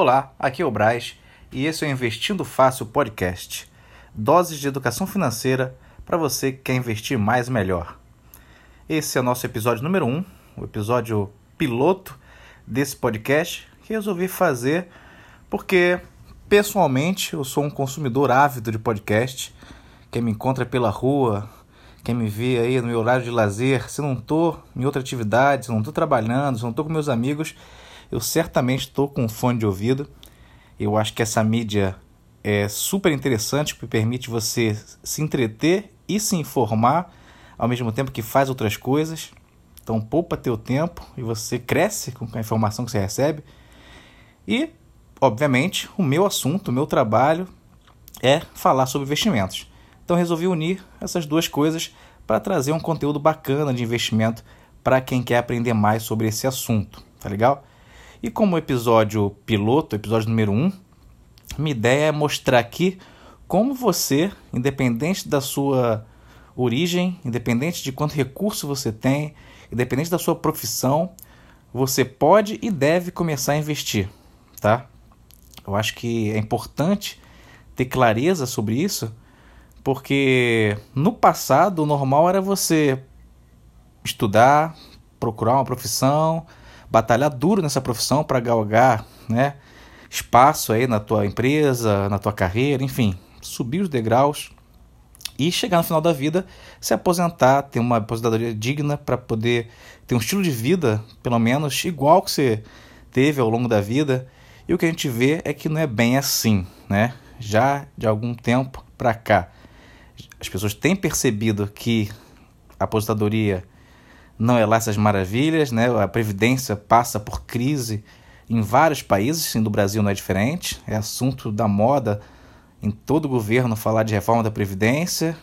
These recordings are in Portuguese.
Olá, aqui é o Braz e esse é o Investindo Fácil Podcast. Doses de educação financeira para você que quer investir mais e melhor. Esse é o nosso episódio número 1, um, o episódio piloto desse podcast que resolvi fazer porque pessoalmente eu sou um consumidor ávido de podcast. Quem me encontra pela rua, quem me vê aí no meu horário de lazer, se não estou em outra atividade, se não estou trabalhando, se não estou com meus amigos, eu certamente estou com um fone de ouvido. Eu acho que essa mídia é super interessante, porque permite você se entreter e se informar ao mesmo tempo que faz outras coisas. Então poupa teu tempo e você cresce com a informação que você recebe. E, obviamente, o meu assunto, o meu trabalho é falar sobre investimentos. Então resolvi unir essas duas coisas para trazer um conteúdo bacana de investimento para quem quer aprender mais sobre esse assunto, tá legal? E como episódio piloto, episódio número 1, um, minha ideia é mostrar aqui como você, independente da sua origem, independente de quanto recurso você tem, independente da sua profissão, você pode e deve começar a investir, tá? Eu acho que é importante ter clareza sobre isso, porque no passado o normal era você estudar, procurar uma profissão, batalhar duro nessa profissão para galgar, né, espaço aí na tua empresa, na tua carreira, enfim, subir os degraus e chegar no final da vida, se aposentar, ter uma aposentadoria digna para poder ter um estilo de vida, pelo menos igual que você teve ao longo da vida. E o que a gente vê é que não é bem assim, né? Já de algum tempo para cá, as pessoas têm percebido que a aposentadoria não é lá essas maravilhas, né? A previdência passa por crise em vários países, e no Brasil não é diferente. É assunto da moda em todo governo falar de reforma da previdência,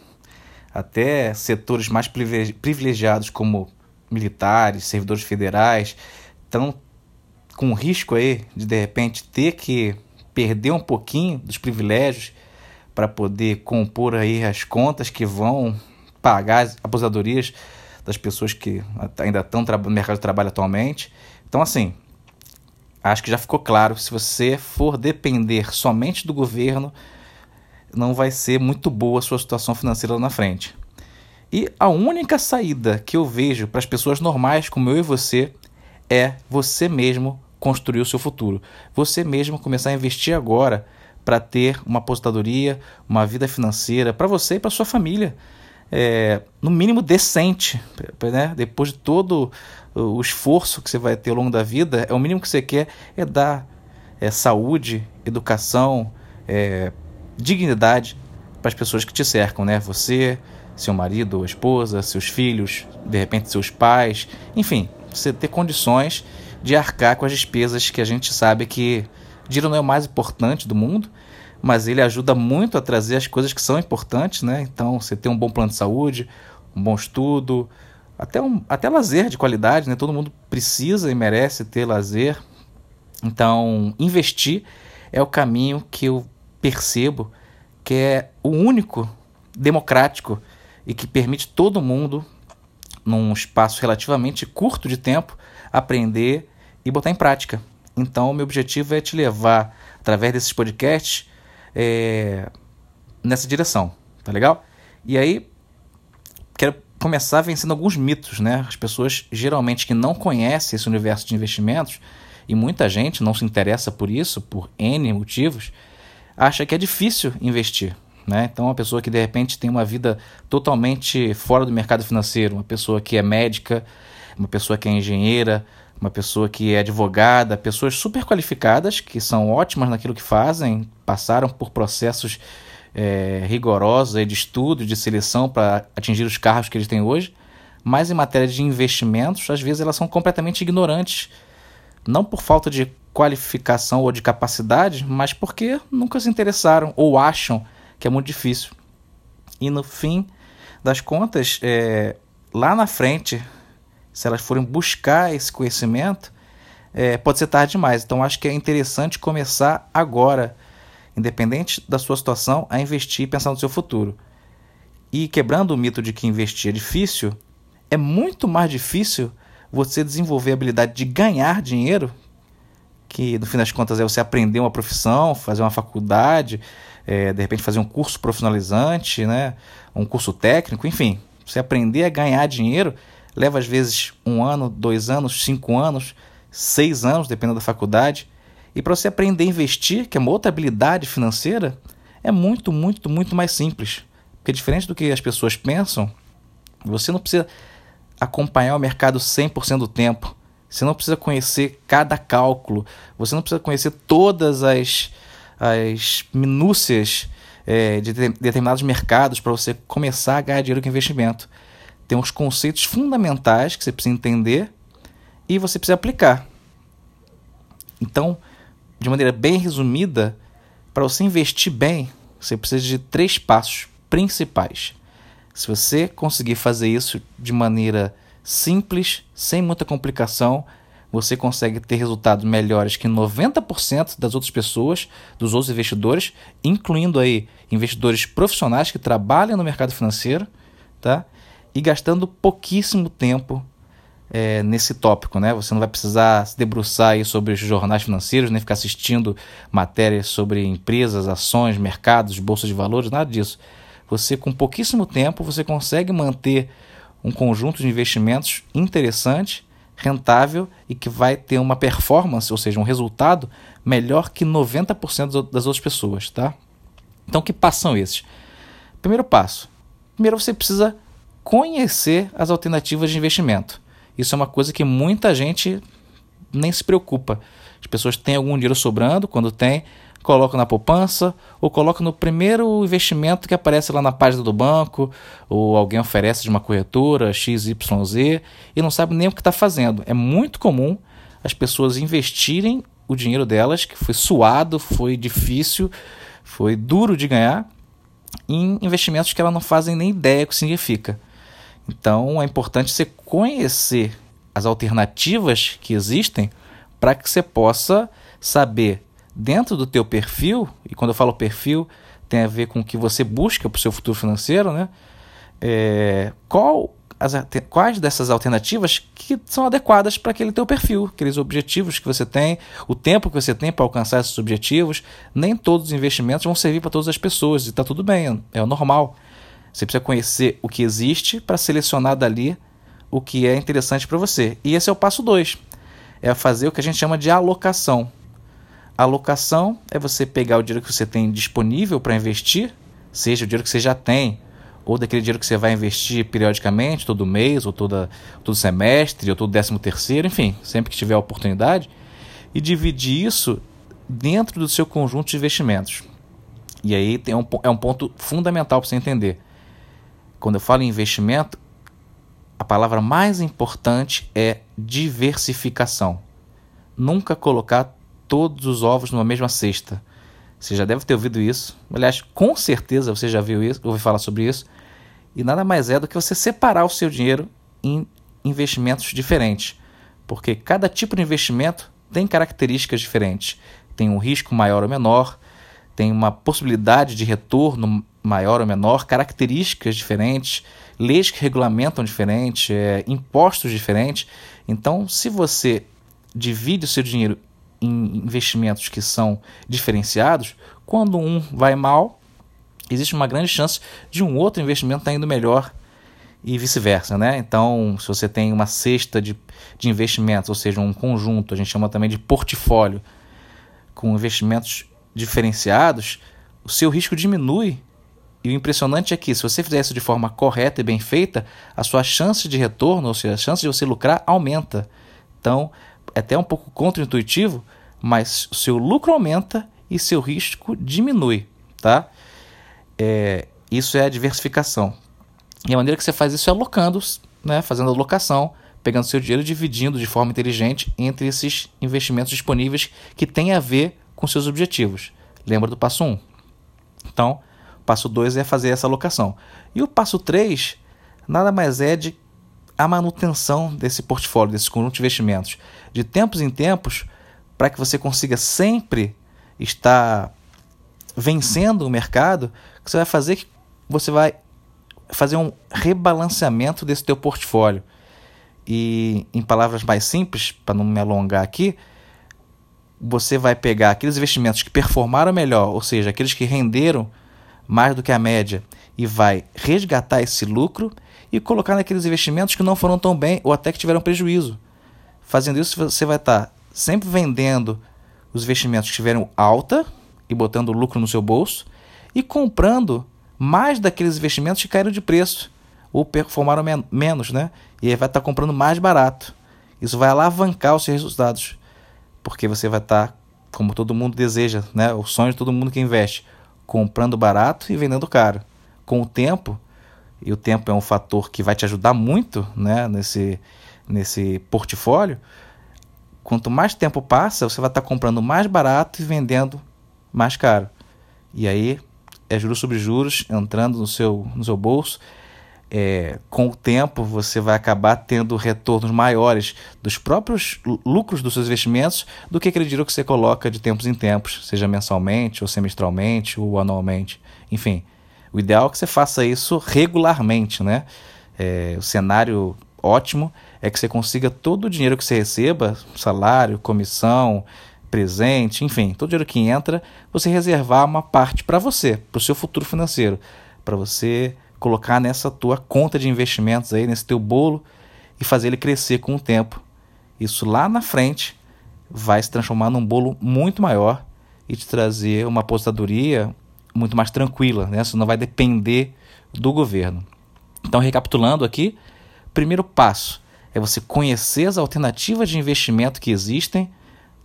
até setores mais privilegiados como militares, servidores federais, estão com risco aí de de repente ter que perder um pouquinho dos privilégios para poder compor aí as contas que vão pagar as aposentadorias das pessoas que ainda estão no mercado de trabalho atualmente. Então, assim, acho que já ficou claro: se você for depender somente do governo, não vai ser muito boa a sua situação financeira lá na frente. E a única saída que eu vejo para as pessoas normais como eu e você é você mesmo construir o seu futuro. Você mesmo começar a investir agora para ter uma aposentadoria, uma vida financeira para você e para sua família é, no mínimo decente, né? Depois de todo o esforço que você vai ter ao longo da vida, é o mínimo que você quer é dar é, saúde, educação, é, dignidade para as pessoas que te cercam, né? Você, seu marido ou esposa, seus filhos, de repente seus pais, enfim, você ter condições de arcar com as despesas que a gente sabe que dinheiro não é o mais importante do mundo, mas ele ajuda muito a trazer as coisas que são importantes, né? Então, você ter um bom plano de saúde, um bom estudo, até, um, até lazer de qualidade, né? Todo mundo precisa e merece ter lazer. Então, investir é o caminho que eu percebo que é o único democrático e que permite todo mundo, num espaço relativamente curto de tempo, aprender e botar em prática. Então, meu objetivo é te levar, através desses podcasts, é, nessa direção, tá legal? E aí, quero começar vencendo alguns mitos, né? As pessoas geralmente que não conhecem esse universo de investimentos, e muita gente não se interessa por isso, por N motivos, acha que é difícil investir. Né? Então, uma pessoa que de repente tem uma vida totalmente fora do mercado financeiro, uma pessoa que é médica, uma pessoa que é engenheira, uma pessoa que é advogada, pessoas super qualificadas, que são ótimas naquilo que fazem, passaram por processos é, rigorosos de estudo, de seleção para atingir os carros que eles têm hoje, mas em matéria de investimentos, às vezes elas são completamente ignorantes, não por falta de qualificação ou de capacidade, mas porque nunca se interessaram ou acham que é muito difícil. E no fim das contas, é, lá na frente, se elas forem buscar esse conhecimento, é, pode ser tarde demais. Então acho que é interessante começar agora, independente da sua situação, a investir e pensar no seu futuro. E quebrando o mito de que investir é difícil, é muito mais difícil você desenvolver a habilidade de ganhar dinheiro que no fim das contas é você aprender uma profissão, fazer uma faculdade, é, de repente fazer um curso profissionalizante, né? um curso técnico, enfim. Você aprender a ganhar dinheiro leva às vezes um ano, dois anos, cinco anos, seis anos, dependendo da faculdade. E para você aprender a investir, que é uma outra habilidade financeira, é muito, muito, muito mais simples. Porque diferente do que as pessoas pensam, você não precisa acompanhar o mercado 100% do tempo. Você não precisa conhecer cada cálculo. Você não precisa conhecer todas as, as minúcias é, de determinados mercados para você começar a ganhar dinheiro com investimento. Tem uns conceitos fundamentais que você precisa entender e você precisa aplicar. Então, de maneira bem resumida, para você investir bem, você precisa de três passos principais. Se você conseguir fazer isso de maneira simples, sem muita complicação, você consegue ter resultados melhores que 90% das outras pessoas, dos outros investidores, incluindo aí investidores profissionais que trabalham no mercado financeiro, tá? E gastando pouquíssimo tempo é, nesse tópico, né? Você não vai precisar se debruçar sobre os jornais financeiros, nem ficar assistindo matérias sobre empresas, ações, mercados, bolsas de valores, nada disso. Você com pouquíssimo tempo você consegue manter um conjunto de investimentos interessante rentável e que vai ter uma performance, ou seja, um resultado melhor que 90% das outras pessoas, tá? Então, que passos são esses? Primeiro passo. Primeiro você precisa conhecer as alternativas de investimento. Isso é uma coisa que muita gente nem se preocupa. As pessoas têm algum dinheiro sobrando, quando tem, coloca na poupança ou coloca no primeiro investimento que aparece lá na página do banco ou alguém oferece de uma corretora XYZ e não sabe nem o que está fazendo. É muito comum as pessoas investirem o dinheiro delas, que foi suado, foi difícil, foi duro de ganhar, em investimentos que elas não fazem nem ideia o que significa. Então é importante você conhecer as alternativas que existem para que você possa saber dentro do teu perfil, e quando eu falo perfil, tem a ver com o que você busca para o seu futuro financeiro, né? É, qual as, quais dessas alternativas que são adequadas para aquele teu perfil, aqueles objetivos que você tem, o tempo que você tem para alcançar esses objetivos. Nem todos os investimentos vão servir para todas as pessoas e está tudo bem, é normal. Você precisa conhecer o que existe para selecionar dali o que é interessante para você. E esse é o passo 2. É fazer o que a gente chama de alocação. Alocação é você pegar o dinheiro que você tem disponível para investir, seja o dinheiro que você já tem, ou daquele dinheiro que você vai investir periodicamente, todo mês, ou toda, todo semestre, ou todo décimo terceiro, enfim, sempre que tiver a oportunidade, e dividir isso dentro do seu conjunto de investimentos. E aí tem um, é um ponto fundamental para você entender. Quando eu falo em investimento, a palavra mais importante é diversificação. Nunca colocar todos os ovos numa mesma cesta. Você já deve ter ouvido isso. Aliás, com certeza você já viu isso, ouviu falar sobre isso. E nada mais é do que você separar o seu dinheiro em investimentos diferentes. Porque cada tipo de investimento tem características diferentes. Tem um risco maior ou menor, tem uma possibilidade de retorno maior ou menor, características diferentes, leis que regulamentam diferente, é, impostos diferentes. Então, se você divide o seu dinheiro em investimentos que são diferenciados, quando um vai mal, existe uma grande chance de um outro investimento estar tá indo melhor e vice-versa, né? Então, se você tem uma cesta de, de investimentos, ou seja, um conjunto, a gente chama também de portfólio, com investimentos diferenciados, o seu risco diminui. E o impressionante é que, se você fizer isso de forma correta e bem feita, a sua chance de retorno, ou seja, a chance de você lucrar, aumenta. Então, é até um pouco contraintuitivo, mas o seu lucro aumenta e seu risco diminui, tá? É, isso é a diversificação. E a maneira que você faz isso é alocando, né, fazendo alocação, pegando seu dinheiro e dividindo de forma inteligente entre esses investimentos disponíveis que têm a ver com seus objetivos. Lembra do passo 1? Um? Então, passo 2 é fazer essa alocação. E o passo 3 nada mais é de a manutenção desse portfólio, desse conjunto de investimentos. De tempos em tempos, para que você consiga sempre estar vencendo o mercado, que você vai fazer que você vai fazer um rebalanceamento desse teu portfólio. E em palavras mais simples, para não me alongar aqui, você vai pegar aqueles investimentos que performaram melhor, ou seja, aqueles que renderam mais do que a média, e vai resgatar esse lucro e colocar naqueles investimentos que não foram tão bem ou até que tiveram prejuízo. Fazendo isso, você vai estar sempre vendendo os investimentos que tiveram alta e botando lucro no seu bolso e comprando mais daqueles investimentos que caíram de preço ou performaram men menos, né? E aí vai estar comprando mais barato. Isso vai alavancar os seus resultados, porque você vai estar, como todo mundo deseja, né? O sonho de todo mundo que investe, comprando barato e vendendo caro. Com o tempo, e o tempo é um fator que vai te ajudar muito, né? Nesse nesse portfólio. Quanto mais tempo passa, você vai estar comprando mais barato e vendendo mais caro. E aí é juros sobre juros entrando no seu, no seu bolso. É, com o tempo você vai acabar tendo retornos maiores dos próprios lucros dos seus investimentos do que aquele dinheiro que você coloca de tempos em tempos, seja mensalmente, ou semestralmente, ou anualmente. Enfim, o ideal é que você faça isso regularmente, né? É, o cenário ótimo é que você consiga todo o dinheiro que você receba, salário, comissão, presente, enfim, todo o dinheiro que entra, você reservar uma parte para você, para o seu futuro financeiro, para você colocar nessa tua conta de investimentos aí, nesse teu bolo e fazer ele crescer com o tempo. Isso lá na frente vai se transformar num bolo muito maior e te trazer uma aposentadoria muito mais tranquila, né? Não vai depender do governo. Então, recapitulando aqui, primeiro passo é você conhecer as alternativas de investimento que existem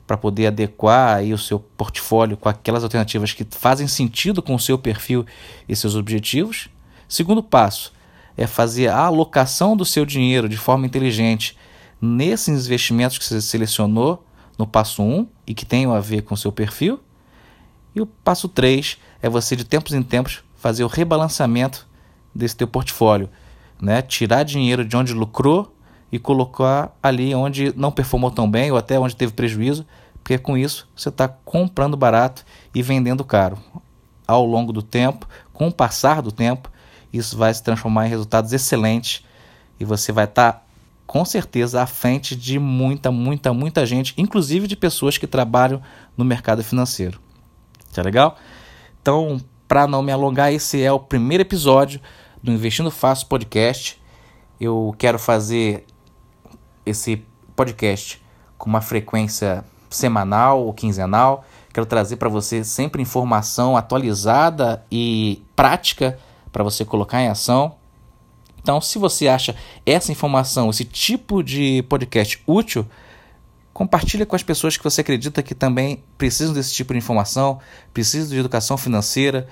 para poder adequar aí o seu portfólio com aquelas alternativas que fazem sentido com o seu perfil e seus objetivos. Segundo passo é fazer a alocação do seu dinheiro de forma inteligente nesses investimentos que você selecionou no passo 1 e que tenham a ver com o seu perfil. E o passo 3 é você de tempos em tempos fazer o rebalanceamento desse teu portfólio, né? Tirar dinheiro de onde lucrou e colocar ali onde não performou tão bem ou até onde teve prejuízo, porque com isso você está comprando barato e vendendo caro. Ao longo do tempo, com o passar do tempo, isso vai se transformar em resultados excelentes e você vai estar tá, com certeza à frente de muita, muita, muita gente, inclusive de pessoas que trabalham no mercado financeiro. Tá legal? Então, para não me alongar, esse é o primeiro episódio do Investindo Fácil podcast. Eu quero fazer esse podcast com uma frequência semanal ou quinzenal. Quero trazer para você sempre informação atualizada e prática para você colocar em ação. Então, se você acha essa informação, esse tipo de podcast útil, compartilhe com as pessoas que você acredita que também precisam desse tipo de informação, precisam de educação financeira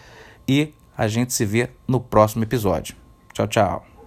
e a gente se vê no próximo episódio. Tchau, tchau.